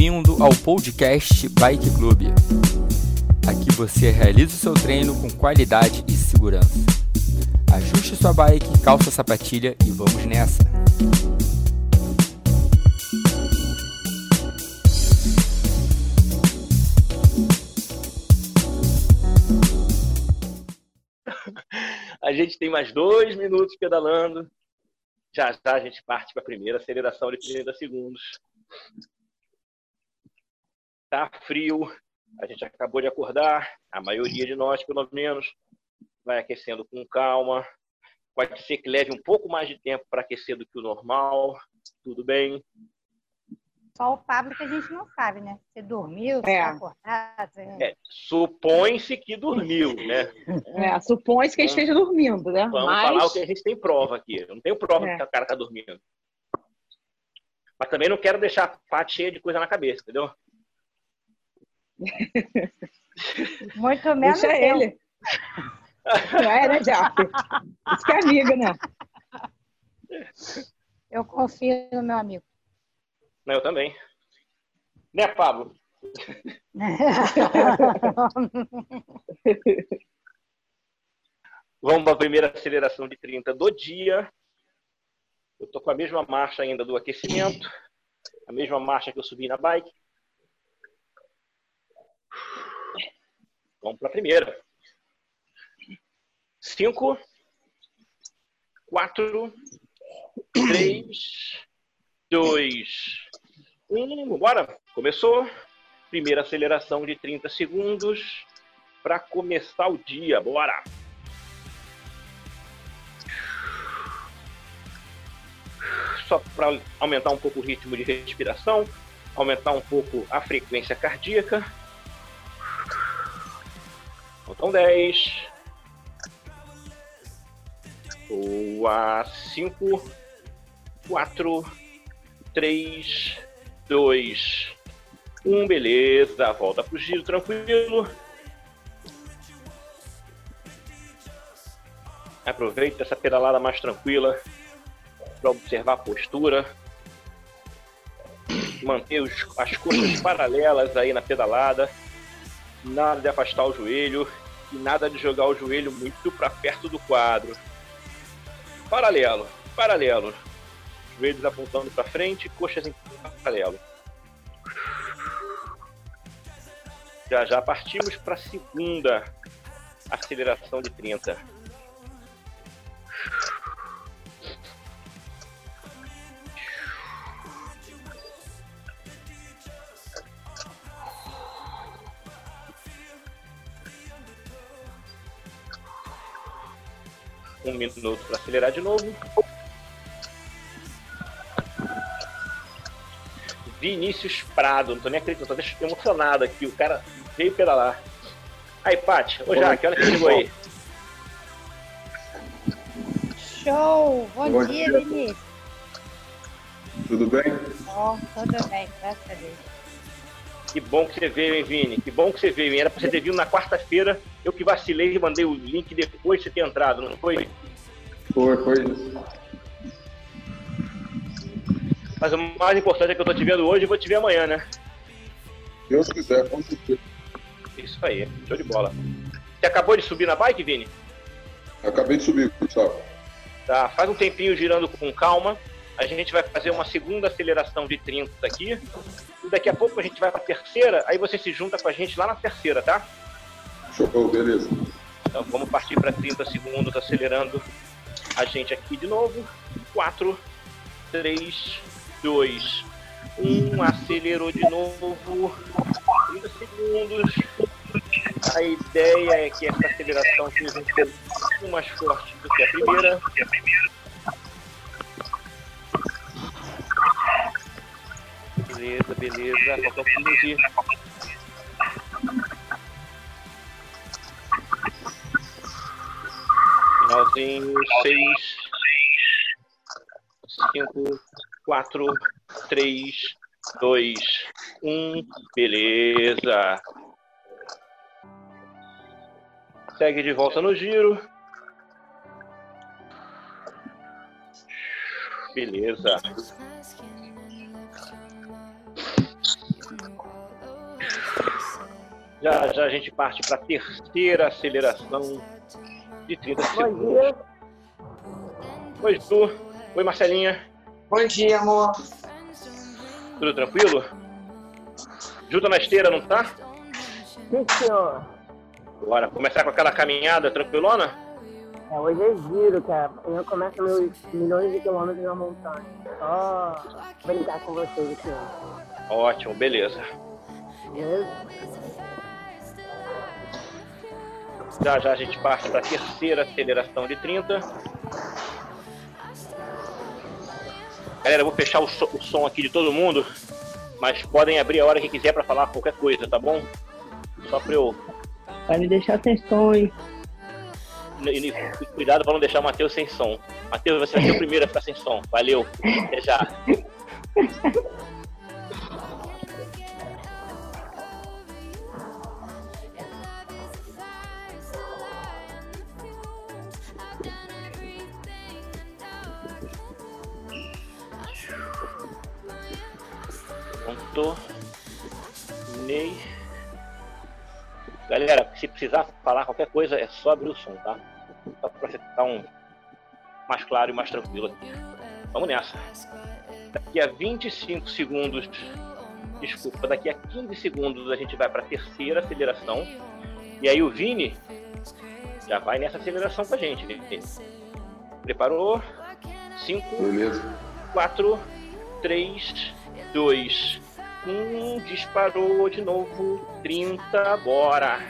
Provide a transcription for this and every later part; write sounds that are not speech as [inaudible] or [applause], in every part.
Bem-vindo ao podcast Bike Club. Aqui você realiza o seu treino com qualidade e segurança. Ajuste sua bike, calça a sapatilha e vamos nessa! [laughs] A gente tem mais dois minutos pedalando. Já já a gente parte para a primeira aceleração de 30 segundos. Tá frio, a gente acabou de acordar, a maioria de nós, pelo menos, vai aquecendo com calma. Pode ser que leve um pouco mais de tempo para aquecer do que o normal, tudo bem. Só o Pablo que a gente não sabe, né? Você dormiu, você É. tá acordado. É, supõe-se que dormiu, né? É, supõe-se que ele esteja dormindo, né? Vamos Mas falar o que a gente tem prova aqui. Eu não tenho prova É. que o cara tá dormindo. Mas também não quero deixar a parte cheia de coisa na cabeça, entendeu? [laughs] Muito menos deixa eu. ele. É, né, Jack? Isso que é amigo, né? Eu confio no meu amigo. Não, eu também. Né, Pablo? [laughs] Vamos para a primeira aceleração de 30 do dia. Eu tô com a mesma marcha ainda do aquecimento. A mesma marcha que eu subi na bike. Vamos para a primeira. Cinco, quatro, três, dois, um. Bora! Começou. Primeira aceleração de 30 segundos para começar o dia. Bora! Só para aumentar um pouco o ritmo de respiração, aumentar um pouco a frequência cardíaca. Faltam 10. Boa. 5, 4, 3, 2, 1. Beleza. Volta pro giro tranquilo. Aproveita essa pedalada mais tranquila para observar a postura. Manter os- as coxas paralelas aí na pedalada. Nada de afastar o joelho e nada de jogar o joelho muito para perto do quadro. Paralelo, paralelo. Joelhos apontando para frente, coxas em paralelo. Já já partimos para a segunda aceleração de 30. Um minuto para acelerar de novo. Vinícius Prado, não tô nem acreditando, tô emocionado aqui. O cara veio pedalar. Aí, Paty, ô Jaque, olha quem chegou aí. Show! Bom, Bom dia, dia. Vinícius. Tudo bem? Ó, tudo bem, graças a Deus. Que bom que você veio, hein, Vini? Que bom que você veio, hein? Era pra você ter vindo na quarta-feira. Eu que vacilei e mandei o link depois de você ter entrado, não foi? Foi, foi isso. Mas o mais importante é que eu tô te vendo hoje e vou te ver amanhã, né? Deus quiser, com certeza. Isso aí, show de bola. Você acabou de subir na bike, Vini? Acabei de subir, Gustavo. Tá, faz um tempinho girando com calma. A gente vai fazer uma segunda aceleração de 30 aqui. E daqui a pouco a gente vai pra terceira, aí você se junta com a gente lá na terceira, tá? Show, beleza. Então vamos partir para 30 segundos acelerando a gente aqui de novo. 4, 3, 2, 1. Acelerou de novo. 30 segundos. A ideia é que essa aceleração seja um pouquinho mais forte do que a primeira. Beleza, beleza. Faltam 15. Finalzinho, 6, 5, 4, 3, 2, 1. Beleza. Segue de volta no giro. Beleza. Já já a gente parte para a terceira aceleração de 30 Bom segundos. dia. Oi, Ju. Oi, Marcelinha. Bom dia, amor. Tudo tranquilo? Ju tá na esteira, não tá? Sim, senhor. Bora começar com aquela caminhada tranquilona? É, hoje é giro, cara. Eu começo meus milhões de quilômetros na montanha. Só brincar com vocês aqui. Ótimo, beleza. Beleza? Já já a gente parte para a terceira aceleração de 30. Galera, eu vou fechar o, so- o som aqui de todo mundo, mas podem abrir a hora que quiser para falar qualquer coisa, tá bom? Só para eu. Vai me deixar sem som, hein? e- e- Cuidado para não deixar o Matheus sem som. Matheus, você vai ser o primeiro a ficar sem som. Valeu. Até já. [laughs] Ney. Galera, se precisar falar qualquer coisa, é só abrir o som, tá? Só pra ficar um mais claro e mais tranquilo aqui. Vamos nessa. Daqui a 25 segundos, desculpa, daqui a 15 segundos a gente vai para a terceira aceleração. E aí o Vini já vai nessa aceleração com a gente. Vini. Preparou? 5, Beleza. 4, 3, 2, 1. Disparou de novo. 30, bora.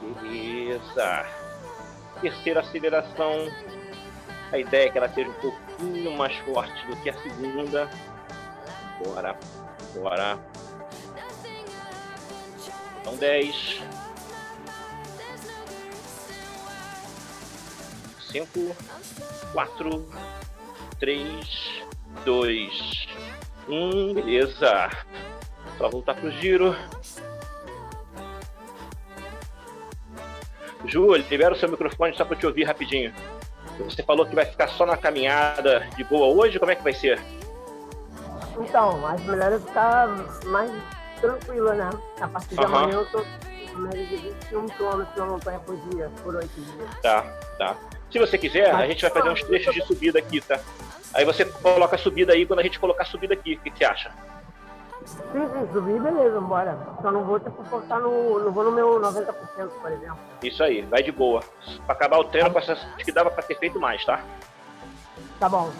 Beleza. Terceira aceleração. A ideia é que ela seja um pouquinho mais forte do que a segunda. Bora, bora. Então 10. 5, 4, 3, 2, 1. Beleza. Só voltar pro giro. Ju, libera o seu microfone só para te ouvir rapidinho. Você falou que vai ficar só na caminhada de boa hoje? Como é que vai ser? Então, as melhores ficar mais tranquila, né? A partir de Aham. amanhã eu tô média de 21 quilômetros na montanha por dia, por 8 dias. Tá, tá. Se você quiser, a gente vai fazer uns trechos de subida aqui, tá? Aí você coloca a subida aí quando a gente colocar a subida aqui. O que que você acha? Sim, sim, subir, beleza, bora. Só não vou ter que forçar no. Não vou no meu 90%, por exemplo. Isso aí, vai de boa. Pra acabar o treino, acho que dava pra ter feito mais, tá? Tá bom.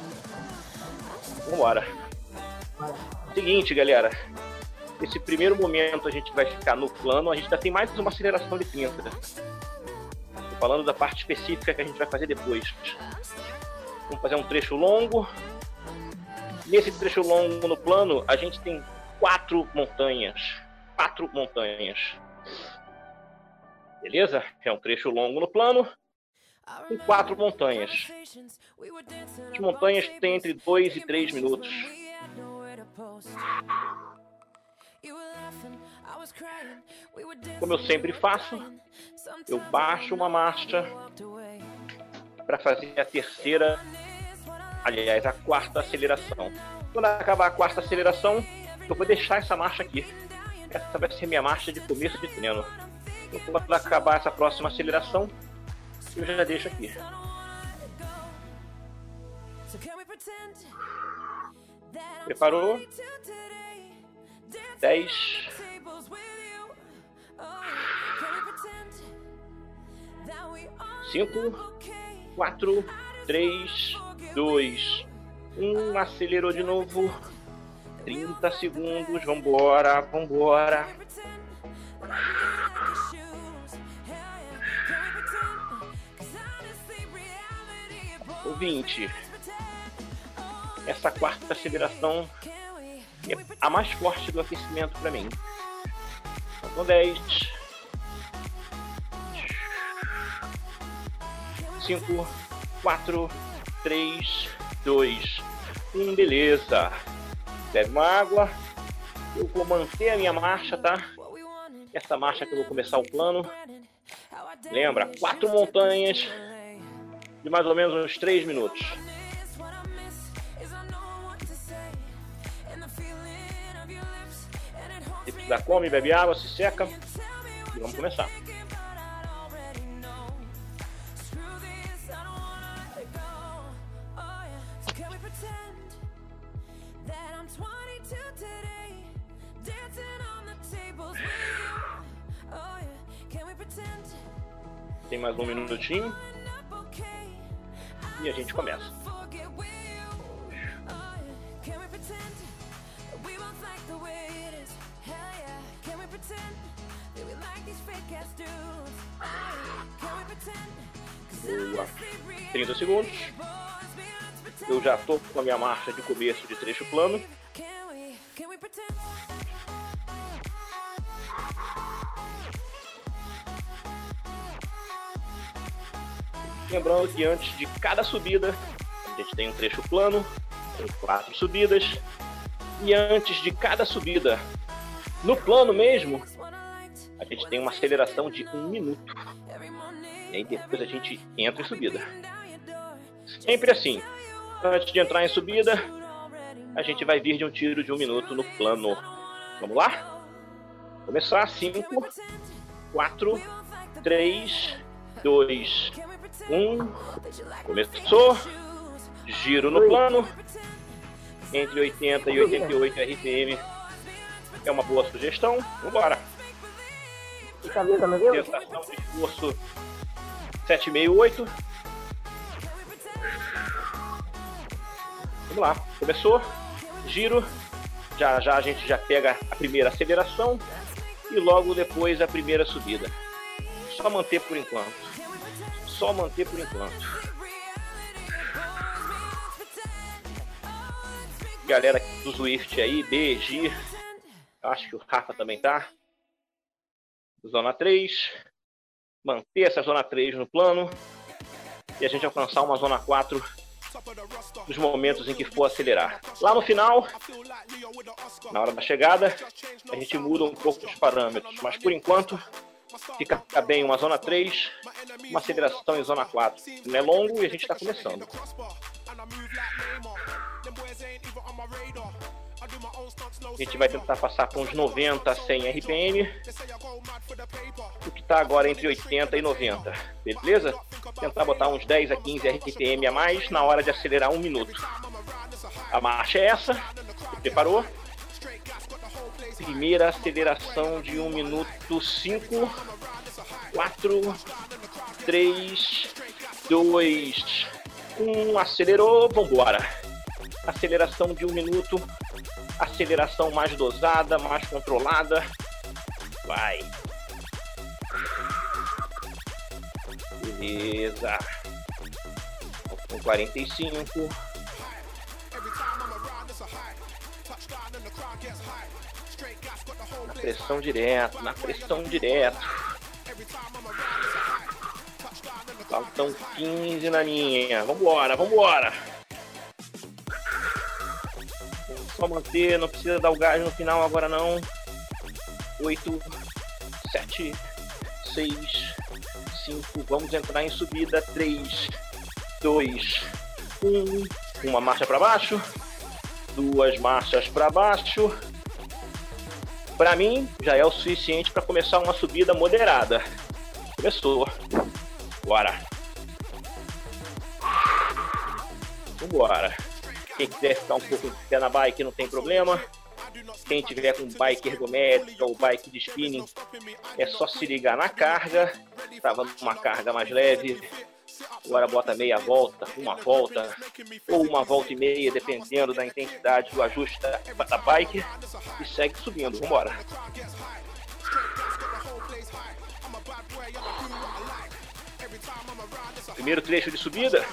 Vambora. Bora. Seguinte, galera. Nesse primeiro momento a gente vai ficar no plano, a gente ainda tem mais uma aceleração de 30. Tô falando da parte específica que a gente vai fazer depois. Vamos fazer um trecho longo. Nesse trecho longo no plano, a gente tem quatro montanhas. Quatro montanhas. Beleza? É um trecho longo no plano, com quatro montanhas. As montanhas têm entre 2 e 3 minutos. Como eu sempre faço, eu baixo uma marcha para fazer a terceira, aliás, a quarta aceleração. Quando acabar a quarta aceleração, eu vou deixar essa marcha aqui. Essa vai ser minha marcha de começo de treino. Então, quando acabar essa próxima aceleração, eu já deixo aqui. Preparou? 10, 5, 4, 3, 2, 1. Acelerou de novo. 30 segundos. Vambora, vambora. O 20. Essa quarta aceleração é a mais forte do aquecimento para mim. Então 10. 5, 4, 3, 2, 1. Beleza. Bebe uma água. Eu vou manter a minha marcha, tá? Essa marcha que eu vou começar o plano. Lembra, quatro montanhas de mais ou menos uns 3 minutos. Já come, bebe água, se seca. E vamos começar. Mais um minutinho. E a gente começa. Boa. 30 segundos. Eu já estou com a minha marcha de começo de trecho plano. Lembrando que antes de cada subida, a gente tem um trecho plano, com quatro subidas. E antes de cada subida, no plano mesmo, a gente tem uma aceleração de um minuto. E aí depois a gente entra em subida. Sempre assim. Antes de entrar em subida, a gente vai vir de um tiro de um minuto no plano. Vamos lá? Começar. 5, 4, 3, 2, 1. Começou. Giro no plano. Entre 80 e 88 RPM. É uma boa sugestão. Vambora. Sensação de esforço 768. Vamos lá, começou, giro, já já a gente já pega a primeira aceleração e logo depois a primeira subida. Só manter por enquanto. Só manter por enquanto. Galera do Swift aí, BG, acho que o Rafa também tá. Zona 3 manter essa zona 3 no plano e a gente alcançar uma zona 4 nos momentos em que for acelerar. Lá no final, na hora da chegada, a gente muda um pouco os parâmetros, mas por enquanto fica bem uma zona 3, uma aceleração em zona 4. Não é longo e a gente está começando. A gente vai tentar passar para uns 90 a 100 RPM. O que está agora entre 80 e 90. Beleza? Tentar botar uns 10 a 15 RPM a mais na hora de acelerar um minuto. A marcha é essa. Preparou? Primeira aceleração de 1 minuto 5, 4, 3, 2, 1. Acelerou. Vambora aceleração de um minuto, aceleração mais dosada, mais controlada. Vai. Beleza. Com 45. Na pressão direto, na pressão direto. Faltam 15 na linha. Vambora, vambora. só manter, não precisa dar o gás no final agora não. 8, 7, 6, 5, vamos entrar em subida. 3, 2, 1. Uma marcha para baixo, duas marchas para baixo. Para mim, já é o suficiente para começar uma subida moderada. Começou. Bora. Vambora. Quem quiser ficar um pouco de pé na bike não tem problema. Quem tiver com bike ergométrica ou bike de spinning, é só se ligar na carga. Estava numa carga mais leve. Agora bota meia volta, uma volta ou uma volta e meia, dependendo da intensidade do ajuste da, bike. E segue subindo. Vambora. Primeiro trecho de subida,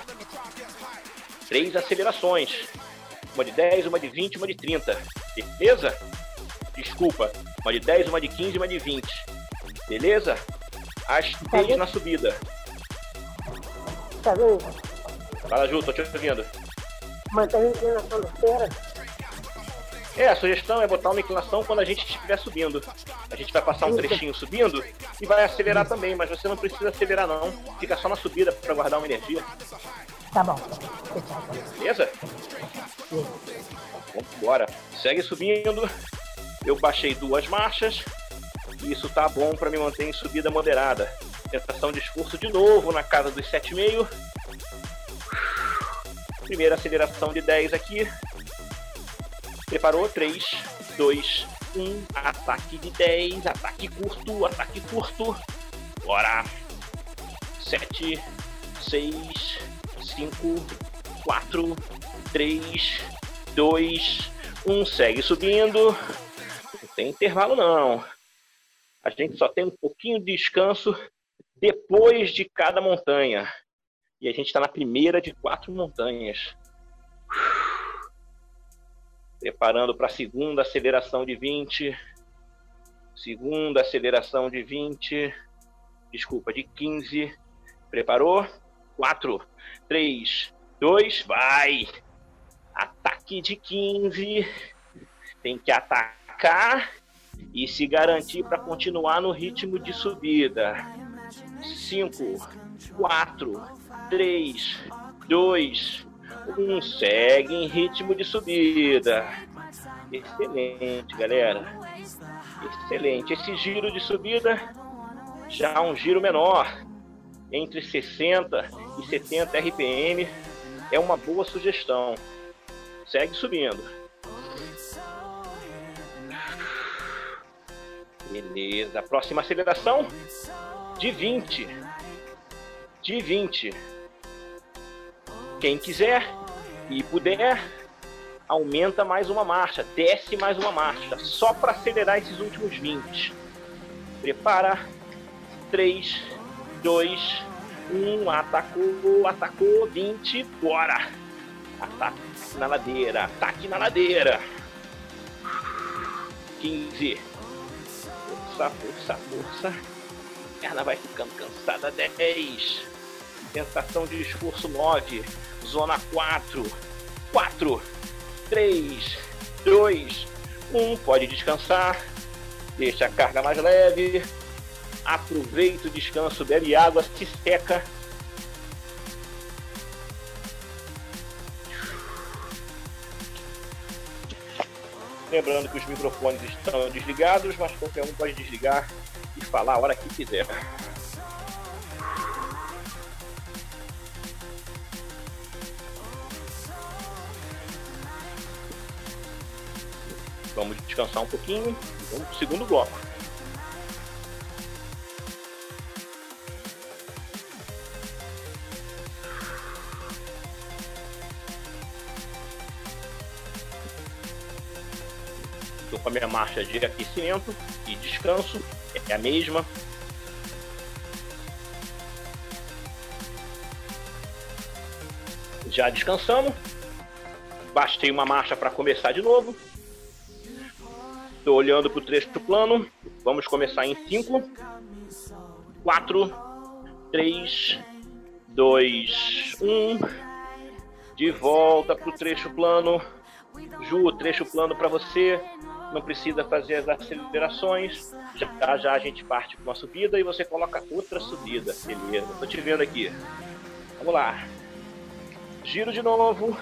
três acelerações. Uma de 10, uma de 20, uma de 30. Beleza? Desculpa. Uma de 10, uma de 15, uma de 20. Beleza? As três na subida. Tá vendo? Fala, Ju, tô te ouvindo. Mantém a inclinação da esteira. É, a sugestão é botar uma inclinação quando a gente estiver subindo. A gente vai passar um trechinho subindo e vai acelerar também, mas você não precisa acelerar não. Fica só na subida para guardar uma energia. Tá bom. Beleza? Vamos embora. Segue subindo. Eu baixei duas marchas. E isso tá bom para me manter em subida moderada. Tentação de esforço de novo na casa dos 7,5. Primeira aceleração de 10 aqui. Preparou? 3, 2, 1. Ataque de 10. Ataque curto, ataque curto. Bora. 7, 6, 5, 4, 3, 2, 1. Segue subindo. Não tem intervalo não. A gente só tem um pouquinho de descanso depois de cada montanha. E a gente está na primeira de quatro montanhas. Preparando para a segunda aceleração de 20. Segunda aceleração de 20. Desculpa, de 15. Preparou? 4, 3, 2, vai! Ataque de 15. Tem que atacar e se garantir para continuar no ritmo de subida. 5, 4, 3, 2, 1. Segue em ritmo de subida. Excelente, galera. Excelente. Esse giro de subida já é um giro menor, entre 60 e 70 RPM, é uma boa sugestão. Segue subindo. Beleza. Próxima aceleração de 20. De 20. Quem quiser e puder, aumenta mais uma marcha, desce mais uma marcha, só para acelerar esses últimos 20. Prepara. 3, 2, 1. Atacou, atacou. 20, bora. Ataque na ladeira, ataque na ladeira. 15 força, força, força. Perna vai ficando cansada. 10. Tentação de esforço 9. Zona 4. 4. 3. 2. 1. Pode descansar. Deixa a carga mais leve. Aproveita o descanso, bebe água, se seca. Lembrando que os microfones estão desligados, mas qualquer um pode desligar falar a hora que quiser. Vamos descansar um pouquinho vamos para o segundo bloco. Com a minha marcha de aquecimento e descanso, é a mesma. Já descansamos, bastei uma marcha para começar de novo. Estou olhando para o trecho plano, vamos começar em 5, 4, 3, 2, 1. De volta para o trecho plano. Ju, trecho plano para você não precisa fazer as acelerações. Já já a gente parte para uma subida e você coloca outra subida. Beleza, tô te vendo aqui. Vamos lá. Giro de novo.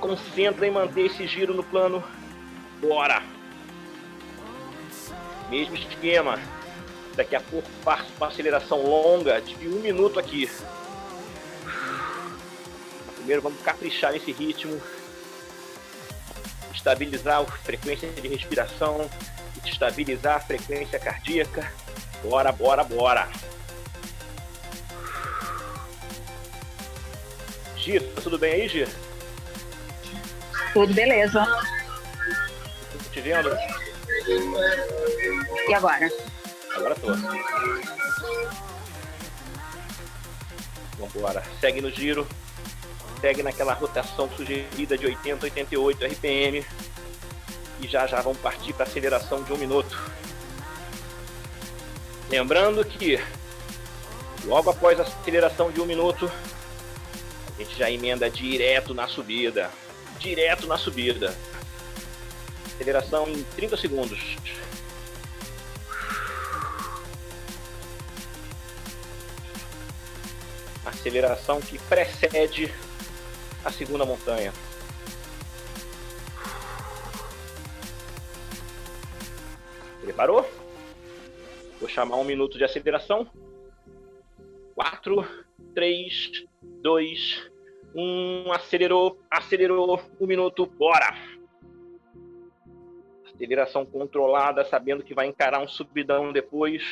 Concentra em manter esse giro no plano. Bora! Mesmo esquema. Daqui a pouco passo uma aceleração longa de um minuto aqui. Primeiro vamos caprichar nesse ritmo estabilizar a frequência de respiração, estabilizar a frequência cardíaca. Bora, bora, bora. Giro, tá tudo bem aí, Giro? Tudo beleza. Tô te vendo? E agora? Agora tô. Vambora. Segue no giro segue naquela rotação sugerida de 80, 88 RPM. E já já vamos partir para aceleração de um minuto. Lembrando que logo após a aceleração de um minuto, a gente já emenda direto na subida. Direto na subida. Aceleração em 30 segundos. Aceleração que precede a segunda montanha. Preparou? Vou chamar um minuto de aceleração. 4, 3, 2, 1. Acelerou, acelerou. Um minuto, bora! Aceleração controlada, sabendo que vai encarar um subidão depois.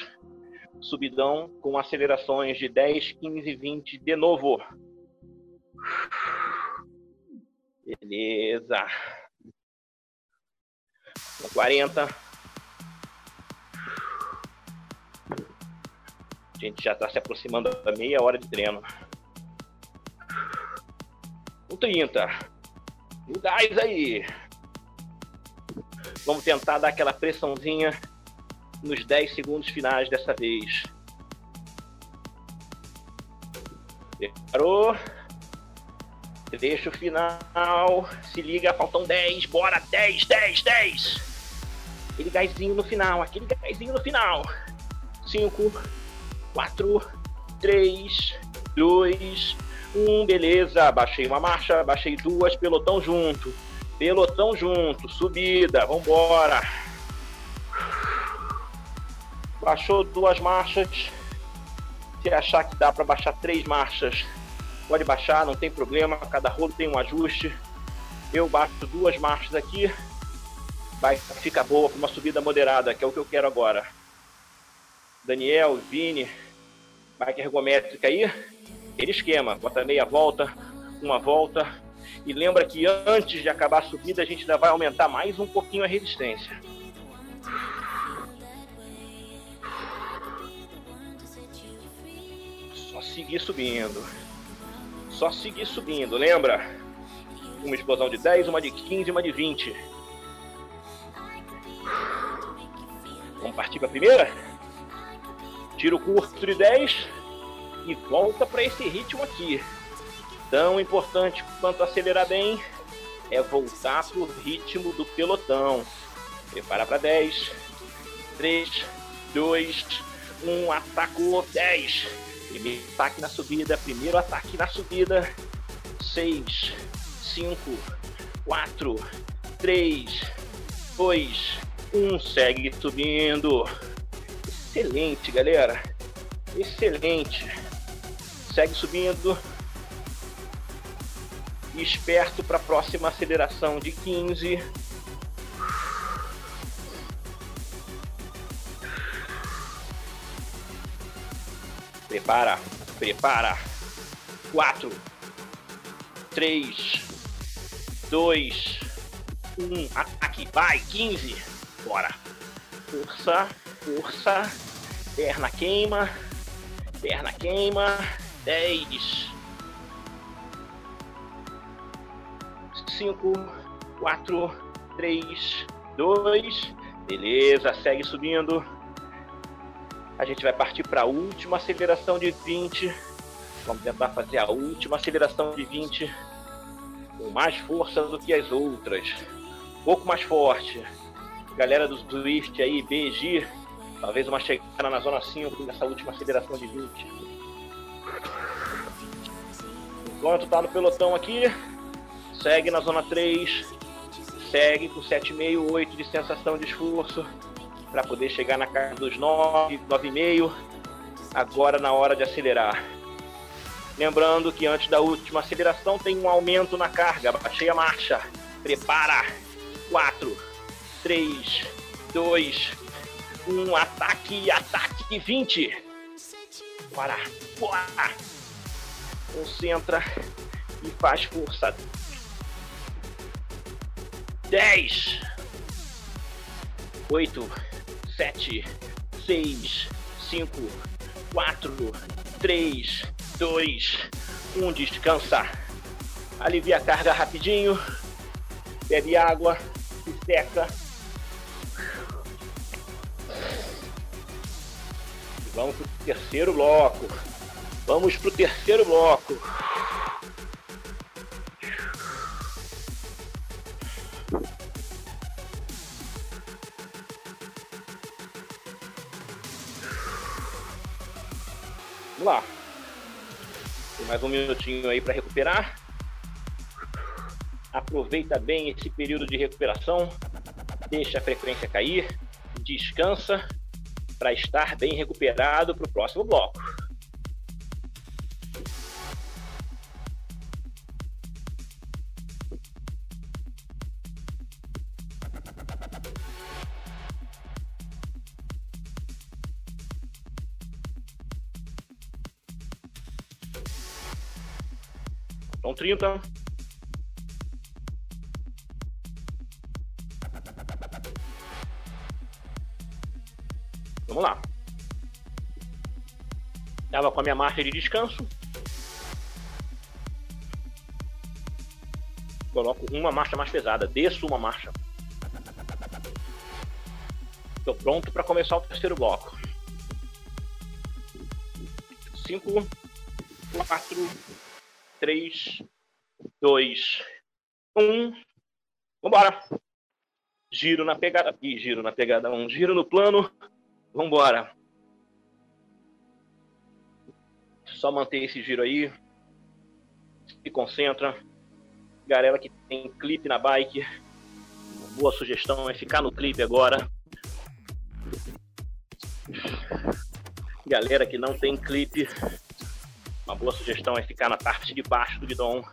Subidão com acelerações de 10, 15, 20 de novo. Beleza. 40. A gente já está se aproximando da meia hora de treino. Com 30. O gás aí. Vamos tentar dar aquela pressãozinha nos 10 segundos finais dessa vez. Preparou? Trecho final. Se liga, faltam 10. Bora, 10, 10, 10. Aquele gásinho no final, aquele gásinho no final. 5, 4, 3, 2, 1. Beleza, baixei uma marcha, baixei duas, pelotão junto. Pelotão junto, subida, vambora. Baixou duas marchas. Se achar que dá para baixar três marchas, pode baixar, não tem problema. Cada rolo tem um ajuste. Eu baixo duas marchas aqui. Vai ficar boa para uma subida moderada, que é o que eu quero agora. Daniel, Vini, bike ergométrica aí. Aquele esquema, bota meia volta, uma volta. E lembra que antes de acabar a subida, a gente ainda vai aumentar mais um pouquinho a resistência. Só seguir subindo. Só seguir subindo, lembra? Uma explosão de 10, uma de 15, uma de 20. Vamos partir para a primeira? Tiro curto de 10 e volta para esse ritmo aqui. Tão importante quanto acelerar bem é voltar pro ritmo do pelotão. Prepara para 10, 3, 2, 1, atacou 10. Primeiro ataque na subida, primeiro ataque na subida. 6, 5, 4, 3, 2, 1. Segue subindo. Excelente, galera. Excelente. Segue subindo. esperto para a próxima aceleração de 15. Prepara, prepara. 4, 3, 2, 1. Ataque, vai, 15. Bora. Força, força. Perna queima. Perna queima. 10. 5, 4, 3, 2. Beleza, segue subindo. A gente vai partir para a última aceleração de 20. Vamos tentar fazer a última aceleração de 20 com mais força do que as outras. Um pouco mais forte. Galera do Swift aí, BG, talvez uma chegada na zona 5 nessa última aceleração de 20. Enquanto tá no pelotão aqui, segue na zona 3, segue com 7,5, 8 de sensação de esforço para poder chegar na casa dos 9, 9,5, agora na hora de acelerar. Lembrando que antes da última aceleração tem um aumento na carga. Baixei a marcha. Prepara. 4, 3, 2, 1. Ataque, ataque 20. Bora, bora. Concentra e faz força. 10, 8, sete, seis, cinco, quatro, três, dois, um. Descansa. Alivia a carga rapidinho. Bebe água. Se seca. Vamos pro terceiro bloco. Vamos pro terceiro bloco. Lá. Tem mais um minutinho aí para recuperar. Aproveita bem esse período de recuperação. Deixa a frequência cair. descansa para estar bem recuperado para o próximo bloco. 30. Vamos lá. Estava com a minha marcha de descanso. Coloco uma marcha mais pesada. Desço uma marcha. Estou pronto para começar o terceiro bloco. 5, 4, 3, 2, 1. Vambora! Giro na pegada. Ih, giro na pegada 1. Um. Giro no plano. Vambora. Só manter esse giro aí. Se concentra. Galera que tem clipe na bike. Uma boa sugestão é ficar no clipe agora. Galera que não tem clipe. Uma boa sugestão é ficar na parte de baixo do guidão.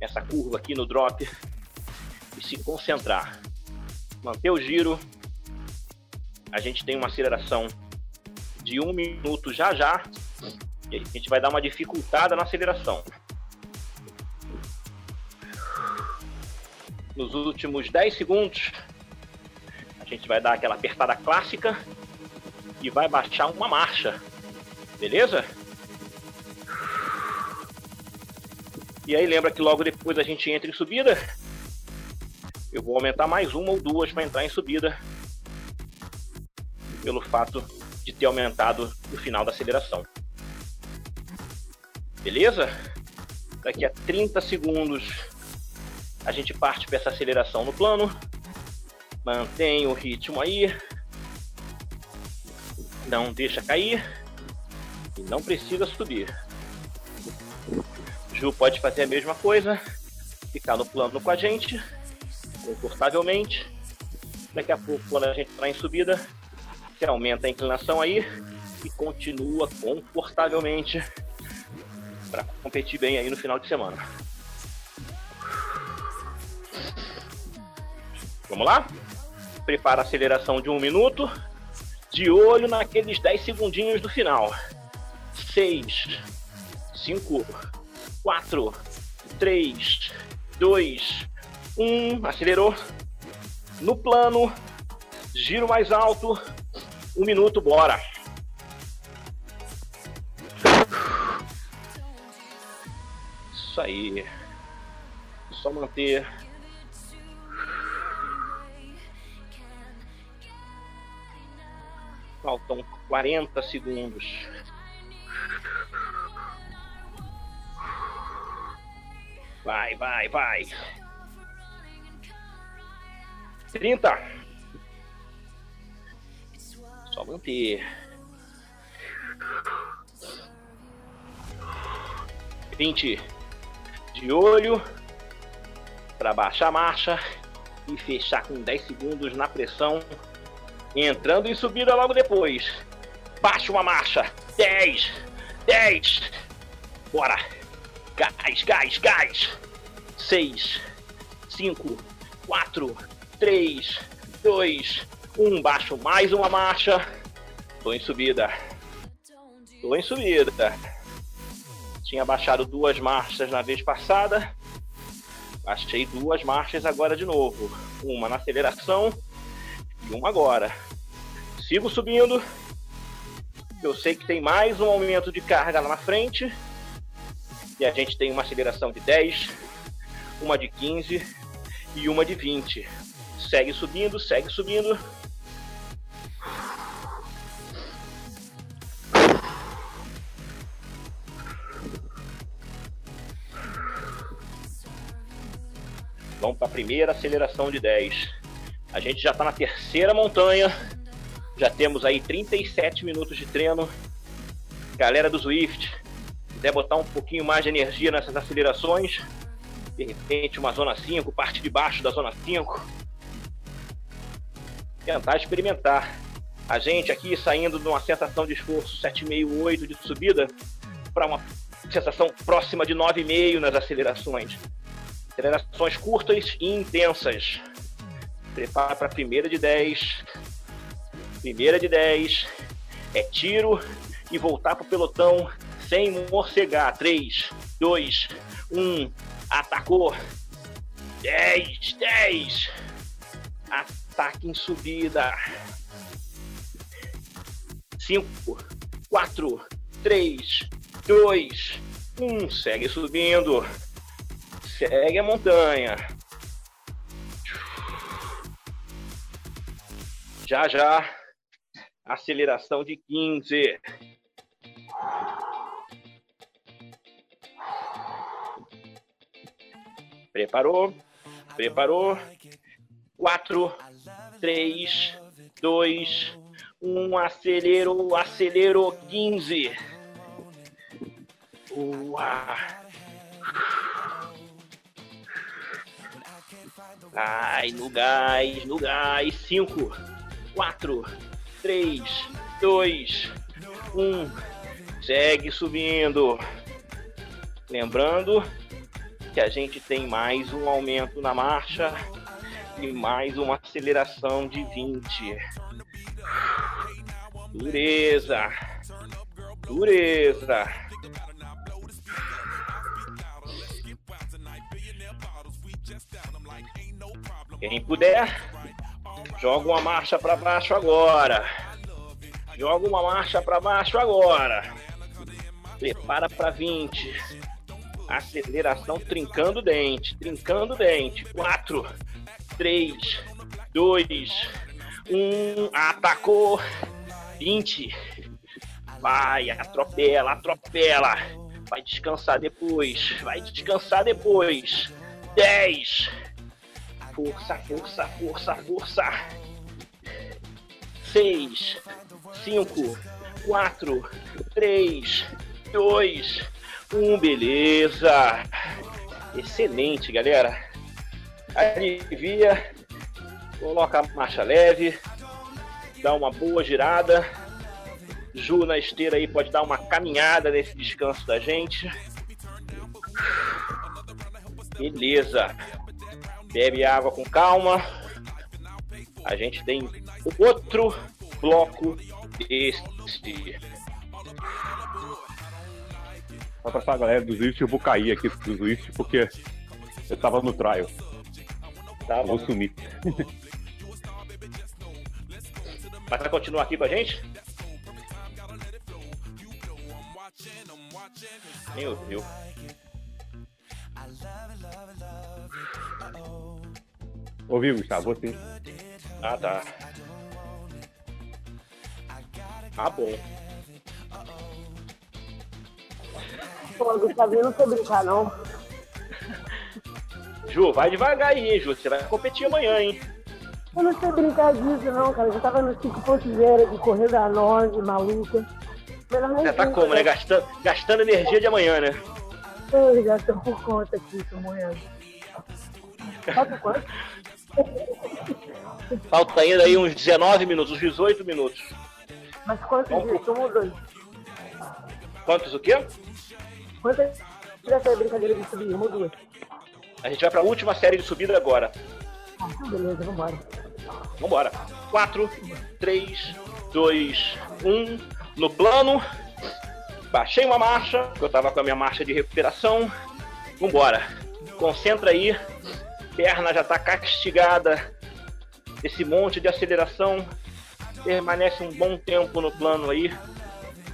Essa curva aqui no drop. E se concentrar. Manter o giro a gente tem uma aceleração de um minuto já já, e a gente vai dar uma dificultada na aceleração. Nos últimos 10 segundos, a gente vai dar aquela apertada clássica e vai baixar uma marcha, beleza? E aí lembra que logo depois a gente entra em subida. Eu vou aumentar mais uma ou duas para entrar em subida pelo fato de ter aumentado o final da aceleração. Beleza? Daqui a 30 segundos a gente parte para essa aceleração no plano. Mantém o ritmo aí. Não deixa cair. E não precisa subir. Ju pode fazer a mesma coisa. Ficar no plano com a gente. Confortavelmente. Daqui a pouco, quando a gente entrar em subida, você aumenta a inclinação aí e continua confortavelmente para competir bem aí no final de semana. Vamos lá? Prepara a aceleração de um minuto. De olho naqueles 10 segundinhos do final. 6, 5, 4, 3, 2, 1. Acelerou. No plano. Giro mais alto um minuto, bora! Isso aí. Só manter. Faltam 40 segundos. Vai, vai, vai. 30. Só manter. Vinte de olho para baixar a marcha e fechar com 10 segundos na pressão, entrando em subida logo depois. Baixa uma marcha. 10, 10. Bora. Gás, gás, gás. 6, 5, 4, 3, 2, um baixo, mais uma marcha. Tô em subida. Tô em subida. Tinha baixado duas marchas na vez passada. Baixei duas marchas agora de novo. Uma na aceleração e uma agora. Sigo subindo. Eu sei que tem mais um aumento de carga lá na frente. E a gente tem uma aceleração de 10, uma de 15 e uma de 20. Segue subindo, segue subindo. Vamos para a primeira aceleração de 10. A gente já está na terceira montanha. Já temos aí 37 minutos de treino. Galera do Swift, quiser botar um pouquinho mais de energia nessas acelerações, de repente uma zona 5, parte de baixo da zona 5. tentar experimentar. A gente aqui saindo de uma sensação de esforço 7,5, 8 de subida para uma sensação próxima de 9,5 nas acelerações. Acelerações curtas e intensas. Prepara para a primeira de 10. Primeira de 10. É tiro e voltar para o pelotão sem morcegar. 3, 2, 1. Atacou. 10, 10. Ataque em subida. 5, 4, 3, 2, 1. Segue subindo. Segue a montanha. Já já. Aceleração de 15. Preparou? Preparou? 4, 3, 2, 1. Acelerou, acelerou 15. Uau. Ai, no gás, no gás. 5, 4, 3, 2, 1. Segue subindo. Lembrando que a gente tem mais um aumento na marcha e mais uma aceleração de 20. Dureza. Dureza. Quem puder, joga uma marcha para baixo agora. Joga uma marcha para baixo agora. Prepara para 20. Aceleração trincando o dente, trincando o dente. 4, 3, 2, 1. Atacou. 20. Vai, atropela, atropela. Vai descansar depois. Vai descansar depois. 10. Força, força, força, força. 6, 5, 4, 3, 2, um, beleza. Excelente, galera. Alivia, coloca a marcha leve, dá uma boa girada. Ju na esteira aí pode dar uma caminhada nesse descanso da gente. Beleza. Bebe água com calma. A gente tem outro bloco desse. Só pra falar, galera, do Zwift eu vou cair aqui do Zwift porque eu tava no trial. Tá vou sumir. [laughs] Mas vai continuar aqui com a gente? Nem ouviu. Ouviu, Gustavo? Sim. Ah, tá. Ah, bom. Pô, Gustavinho, não sei brincar, não. Ju, vai devagar aí, hein, Ju. Você vai competir amanhã, hein? Eu não sei brincar disso, não, cara. Eu já tava no 5.0 de corrida 9, maluca. Você tá como, né? Gastando, gastando energia de amanhã, né? Eu já tô por conta aqui, tô morrendo. Falta quanto? Falta ainda aí uns 19 minutos, uns 18 minutos. Mas quantos dias? Um ou dois? Quantos o quê? Quantas dessa brincadeira de subir? Uma ou duas? A gente vai para a última série de subida agora. Ah, beleza, vambora. Vambora. 4, 3, 2, 1. No plano. Baixei uma marcha, eu tava com a minha marcha de recuperação. Vambora. Concentra aí. Perna já tá castigada. Esse monte de aceleração. Permanece um bom tempo no plano aí.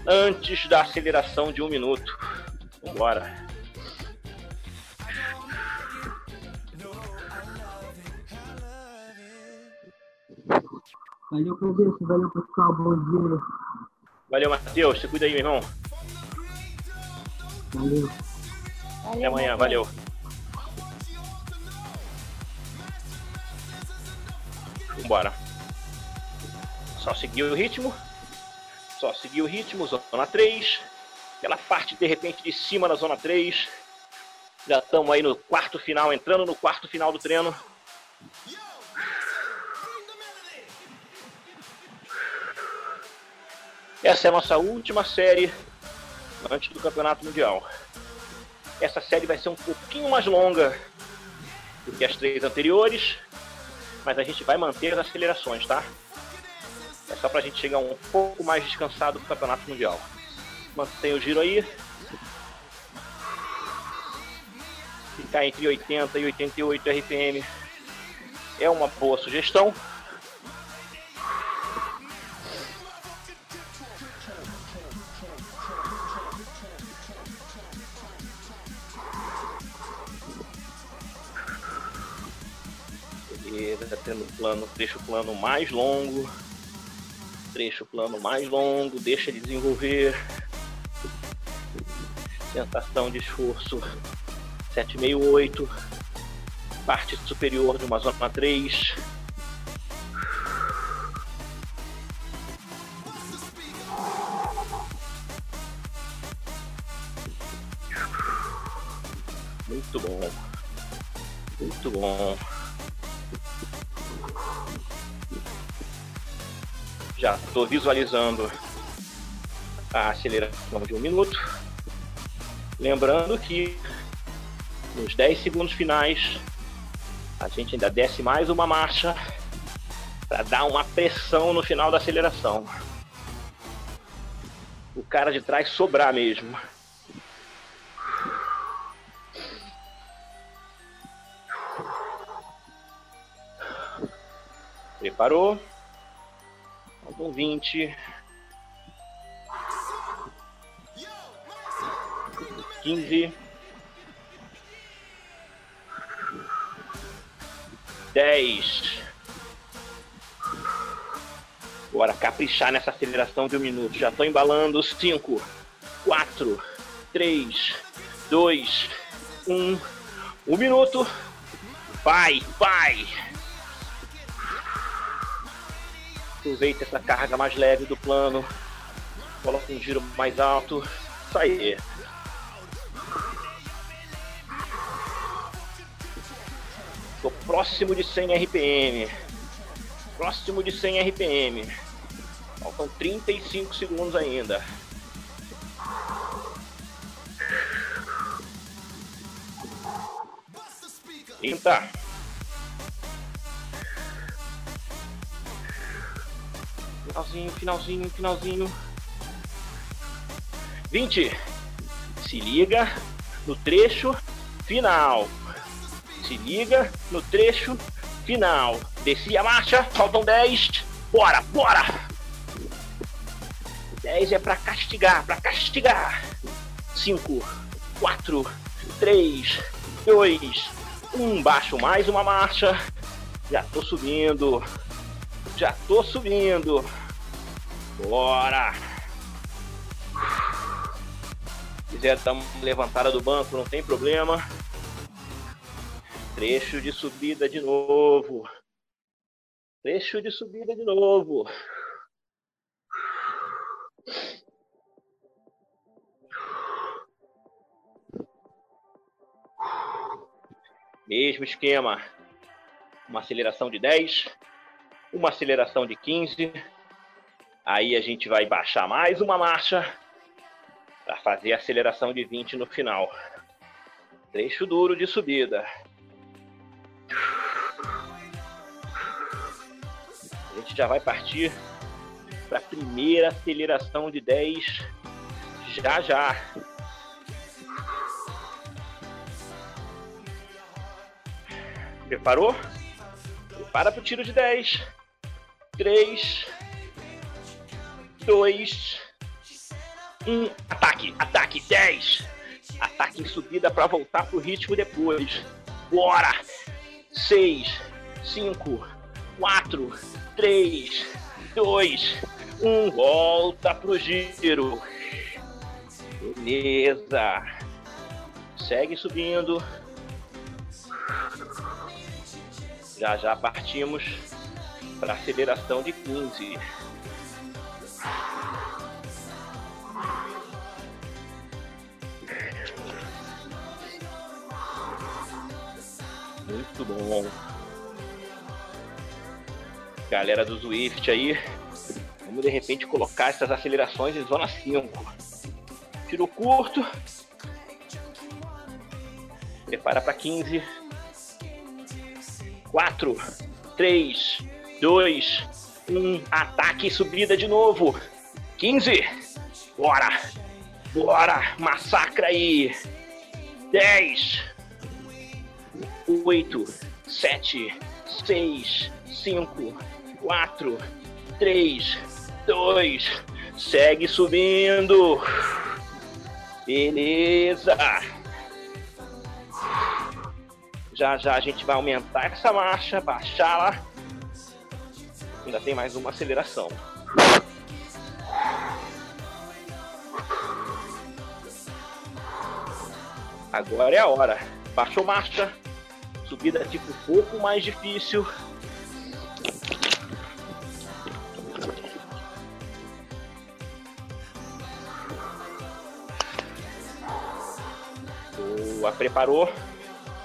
Antes da aceleração de um minuto. Vambora. Valeu, cabeça. Valeu, pessoal. Bom dia. Valeu, Matheus. Se cuida aí, meu irmão. Valeu. Até amanhã. Valeu. Vambora. Só seguir o ritmo. Só seguir o ritmo. Zona 3 pela parte de repente de cima na zona 3. Já estamos aí no quarto final, entrando no quarto final do treino. Essa é a nossa última série antes do Campeonato Mundial. Essa série vai ser um pouquinho mais longa do que as três anteriores, mas a gente vai manter as acelerações, tá? É só para a gente chegar um pouco mais descansado para o Campeonato Mundial. Mantém o giro aí. Ficar entre 80 e 88 RPM é uma boa sugestão. Beleza, tendo plano, trecho plano mais longo. Trecho plano mais longo, deixa ele desenvolver. Sensação de esforço 768. Parte superior de uma zona 3. Muito bom. Muito bom. Já estou visualizando a aceleração de um minuto. Lembrando que nos 10 segundos finais a gente ainda desce mais uma marcha para dar uma pressão no final da aceleração. O cara de trás sobrar mesmo. Preparou? Faltam 20. 15. 10. Bora caprichar nessa aceleração de um minuto. Já estou embalando. 5, 4, 3, 2, 1. Um minuto. Vai, vai. Aproveita essa carga mais leve do plano. Coloca um giro mais alto. Isso aí. Próximo de 100 RPM. Próximo de 100 RPM. Faltam 35 segundos ainda. Trinta. Finalzinho, finalzinho, finalzinho. 20. Se liga no trecho final. Se liga no trecho final. Desci a marcha, faltam 10. Bora, bora! 10 é para castigar, para castigar. 5, 4, 3, 2, 1. Baixo mais uma marcha. Já tô subindo. Já tô subindo. Bora! Se quiser dar uma levantada do banco, não tem problema. Trecho de subida de novo. Trecho de subida de novo. Mesmo esquema. Uma aceleração de 10, uma aceleração de 15. Aí a gente vai baixar mais uma marcha para fazer a aceleração de 20 no final. Trecho duro de subida. A gente já vai partir para a primeira aceleração de 10 já já. Preparou? Prepara para o tiro de 10. 3, 2, 1. Ataque, ataque, 10. Ataque em subida para voltar pro ritmo depois. Bora! 6, 5, 4, 3, 2, 1. Volta pro giro. Beleza. Segue subindo. Já já partimos para aceleração de 15. Muito bom. Galera do Swift aí, Vamos de repente colocar essas acelerações em zona 5. Tiro curto. Prepara para 15. 4, 3, 2, 1. Ataque e subida de novo. 15. Bora. Bora. Massacra aí. 10, 8, 7, 6, 5, 4, 3, 2, segue subindo. Beleza. Já já a gente vai aumentar essa marcha, baixá-la. Ainda tem mais uma aceleração. Agora é a hora. Baixou marcha. Subida tipo um pouco mais difícil. Boa, preparou.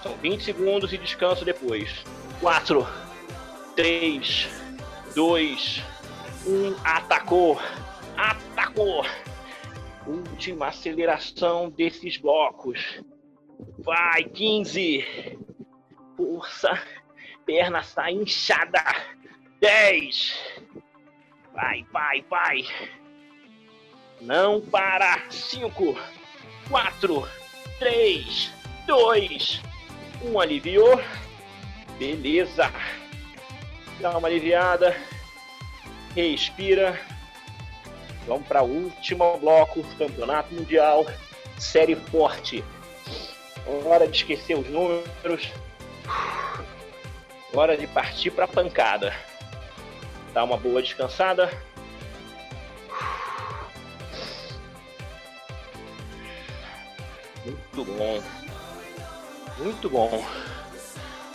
São 20 segundos e descanso depois. 4, 3, 2, 1. Atacou! Atacou! Última aceleração desses blocos. Vai, 15. Força. Perna sai inchada. 10. Vai, vai, vai. Não para. 5, 4, 3, 2, 1. Aliviou. Beleza. Dá uma aliviada. Respira. Vamos para o último bloco, Campeonato Mundial, Série Forte. Hora de esquecer os números. Hora de partir para a pancada. Dá uma boa descansada. Muito bom. Muito bom.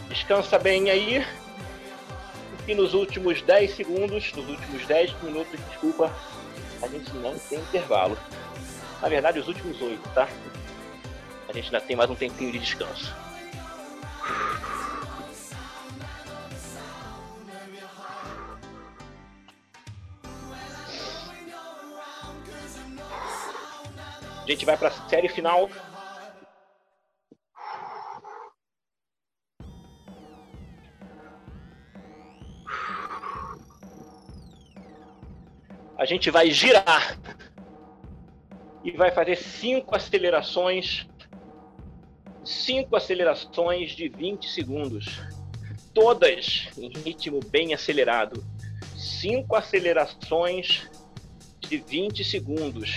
Descansa bem aí. E nos últimos 10 segundos, nos últimos 10 minutos, desculpa, a gente não tem intervalo. Na verdade, os últimos 8, tá? A gente ainda tem mais um tempinho de descanso. Gente vai para a série final. A gente vai girar e vai fazer cinco acelerações cinco acelerações de 20 segundos, todas em ritmo bem acelerado. Cinco acelerações de 20 segundos.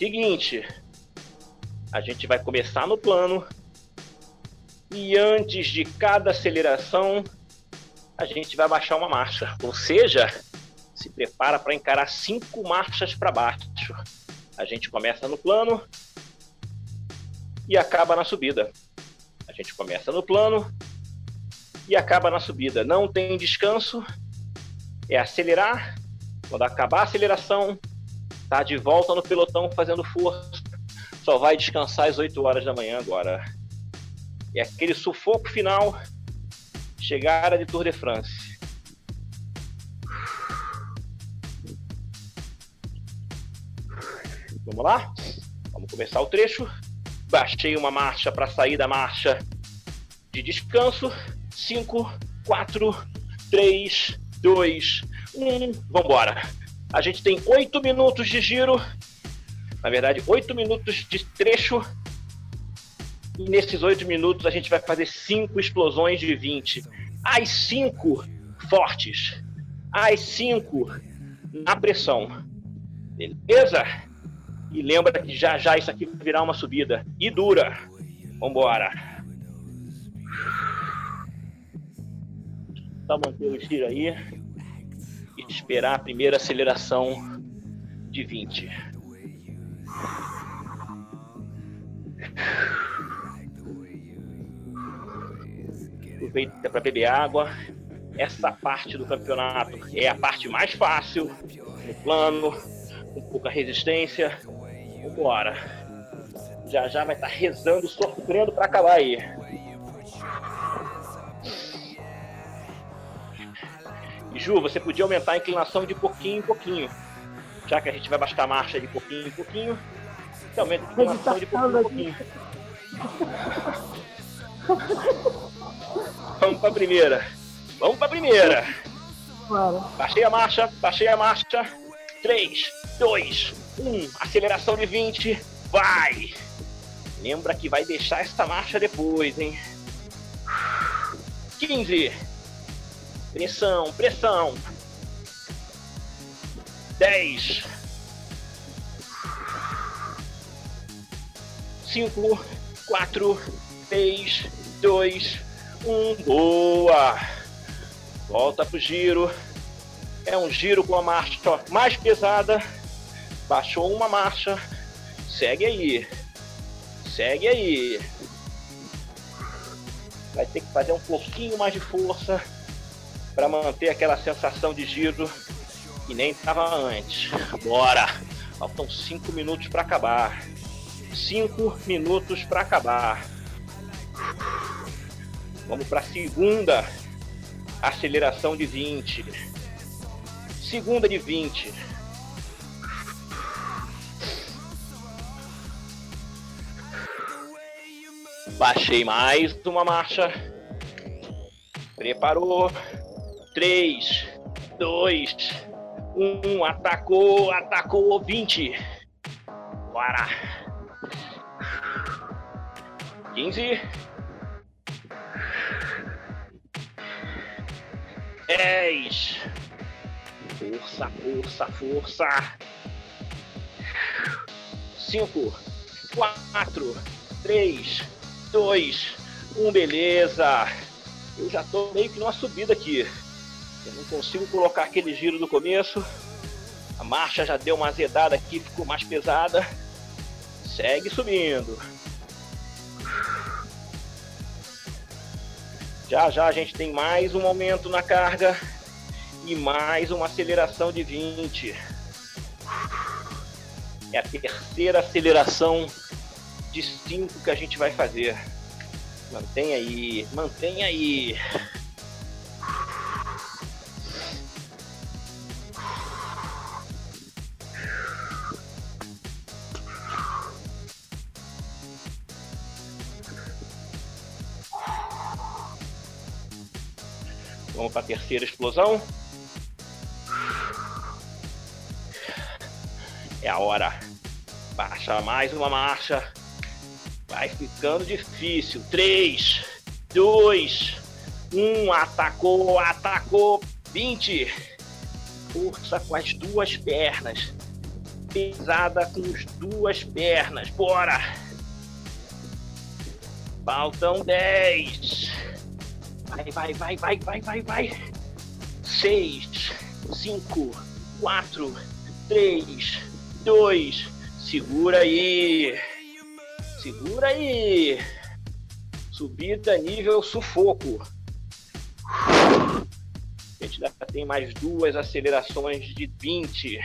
Seguinte, a gente vai começar no plano e antes de cada aceleração a gente vai baixar uma marcha, ou seja, se prepara para encarar cinco marchas para baixo. A gente começa no plano, e acaba na subida. A gente começa no plano e acaba na subida. Não tem descanso, é acelerar. Quando acabar a aceleração, tá de volta no pelotão fazendo força. Só vai descansar às 8 horas da manhã agora. É aquele sufoco final, chegada de Tour de France. Vamos lá? Vamos começar o trecho baixei uma marcha para sair da marcha de descanso. 5, 4, 3, 2, 1. Vambora. A gente tem 8 minutos de giro. Na verdade, 8 minutos de trecho. E nesses 8 minutos a gente vai fazer 5 explosões de 20. As 5 fortes. As 5 na pressão. Beleza? E lembra que já já isso aqui vai virar uma subida. E dura. Vambora. Só manter o giro aí. Esperar a primeira aceleração de 20. Aproveita para beber água. Essa parte do campeonato é a parte mais fácil, no plano, com pouca resistência. Vambora. Já já vai estar tá rezando, sofrendo para acabar aí. Ju, você podia aumentar a inclinação de pouquinho em pouquinho. Já que a gente vai baixar a marcha de pouquinho em pouquinho, você aumenta a inclinação de pouquinho em pouquinho. Vamos pra primeira. Vamos pra primeira. Bora. Baixei a marcha, baixei a marcha. 3, 2, 1. Aceleração de 20. Vai! Lembra que vai deixar essa marcha depois, hein? 15. Pressão, pressão. 10. 5, 4, 3, 2, 1. Boa! Volta pro giro. É um giro com a marcha mais pesada. Baixou uma marcha. Segue aí. Segue aí. Vai ter que fazer um pouquinho mais de força para manter aquela sensação de giro que nem estava antes. Bora! Faltam 5 minutos para acabar. 5 minutos para acabar. Vamos para a segunda aceleração de 20. Segunda de 20. Baixei mais uma marcha. Preparou. 3, 2, 1. Atacou, atacou. 20. Bora. 15. 10. Força, força, força. 5, 4, 3, 2, 1, beleza. Eu já tô meio que numa subida aqui. Eu não consigo colocar aquele giro do começo. A marcha já deu uma azedada aqui, ficou mais pesada. Segue subindo. Já já a gente tem mais um aumento na carga e mais uma aceleração de 20. É a terceira aceleração de 5 que a gente vai fazer. Mantenha aí, mantenha aí. Vamos para a terceira explosão. É a hora. Baixa mais uma marcha. Vai ficando difícil. 3, 2, 1. Atacou, atacou. 20. Força com as duas pernas. Pesada com as duas pernas. Bora. Faltam 10. Vai, vai, vai, vai, vai, vai, vai. 6, 5, 4, 3, 2. Segura aí. Segura aí. Subida nível sufoco. A gente ainda tem mais duas acelerações de 20.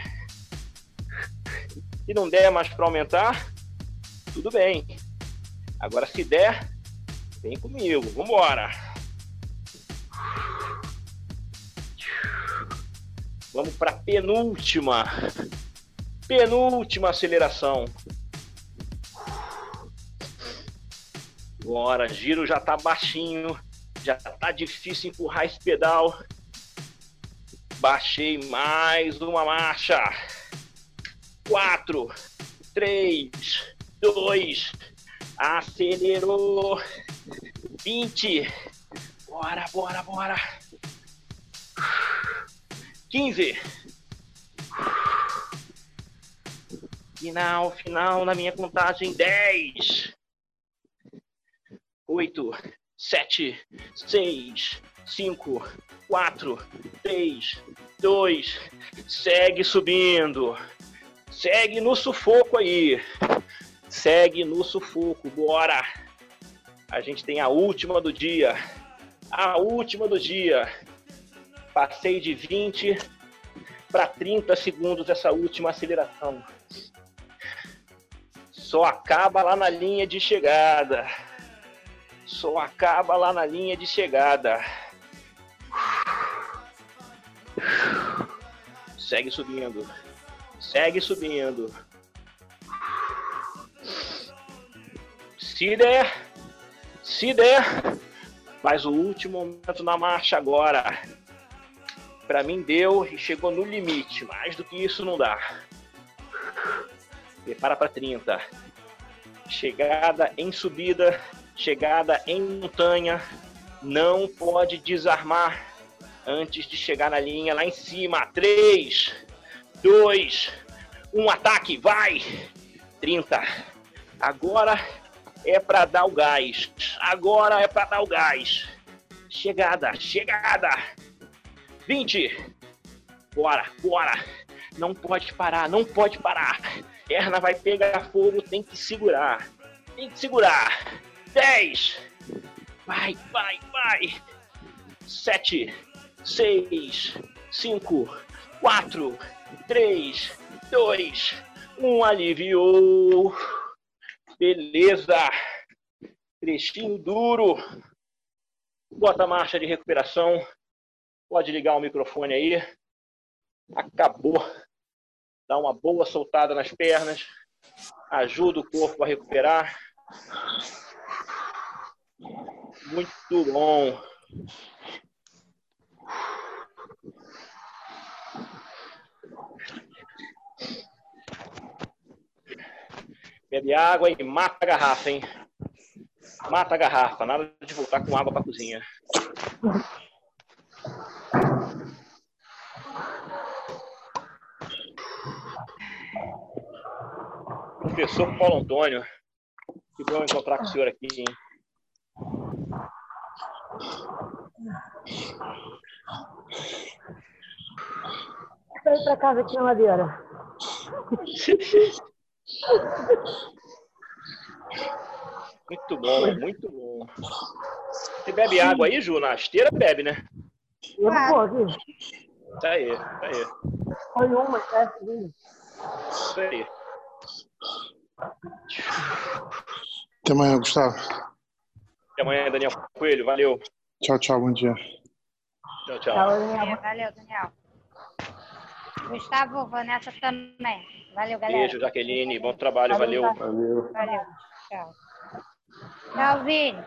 Se não der mais para aumentar, tudo bem. Agora se der, vem comigo. Vambora. Vamos para penúltima. Penúltima aceleração. Bora, giro já tá baixinho, já tá difícil empurrar esse pedal. Baixei mais uma marcha. Quatro, três, dois, acelerou. Vinte. Bora, bora, bora. 15. Final, final na minha contagem. 10. 8, 7, 6, 5, 4, 3, 2. Segue subindo. Segue no sufoco aí. Segue no sufoco. Bora. A gente tem a última do dia. A última do dia. Passei de 20 para 30 segundos essa última aceleração. Só acaba lá na linha de chegada. Só acaba lá na linha de chegada. Segue subindo. Segue subindo. Se der, se der, faz o último momento na marcha agora. Para mim deu e chegou no limite. Mais do que isso não dá. Prepara para 30. Chegada em subida, chegada em montanha. Não pode desarmar antes de chegar na linha lá em cima. 3, 2, 1, ataque, vai! 30. Agora é para dar o gás. Agora é para dar o gás. Chegada, chegada. 20. Bora, bora. Não pode parar, não pode parar. Erna vai pegar fogo, tem que segurar. Tem que segurar. 10. Vai, vai, vai. 7, 6, 5, 4, 3, 2, 1. Aliviou. Beleza. Trechinho duro. Bota a marcha de recuperação. Pode ligar o microfone aí. Acabou. Dá uma boa soltada nas pernas. Ajuda o corpo a recuperar. Muito bom. Bebe água e mata a garrafa, hein? Mata a garrafa, nada de voltar com água para cozinha. Professor Paulo Antônio, que bom encontrar com o senhor aqui, hein? Foi pra casa aqui na ladeira. Muito bom, muito bom. Você bebe água aí, Ju? Na esteira bebe, né? Eu não vou aqui. Tá aí, tá aí. Foi uma, tá? Isso aí. Até amanhã, Gustavo. Até amanhã, Daniel Coelho. Valeu. Tchau, tchau, bom dia. Tchau, tchau. Tchau, Daniel. Valeu, valeu, Daniel. Gustavo, Vanessa também. Valeu, galera. Beijo, Jaqueline. Bom trabalho, valeu. Valeu. Valeu. Tchau. Tchau, Vini.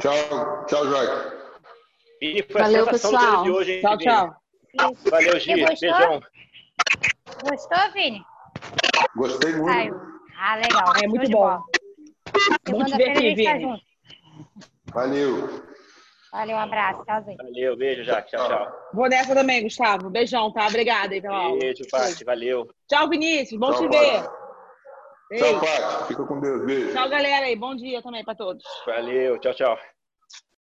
Tchau, tchau, Joy. Vini foi Valeu, a sensação do pessoal. de hoje, hein, Tchau, Vini? tchau. Valeu, Gi. Beijão. Gostou, Vini? Gostei muito. Saiu. Ah, legal. É muito bom. Bom te ver Segunda-feira a aqui, gente tá Vini. junto. Valeu. Valeu, um abraço. Tchauzinho. Valeu, beijo, Jaque. Tchau, tchau. Vou nessa também, Gustavo. Beijão, tá? Obrigada aí pela aula. Beijo, Paty. Valeu. Tchau, Vinícius. Bom Tchau, te ver. Tchau. Paty. Fica com Deus. Beijo. Tchau, galera aí. Bom dia também pra todos. Valeu. Tchau, tchau.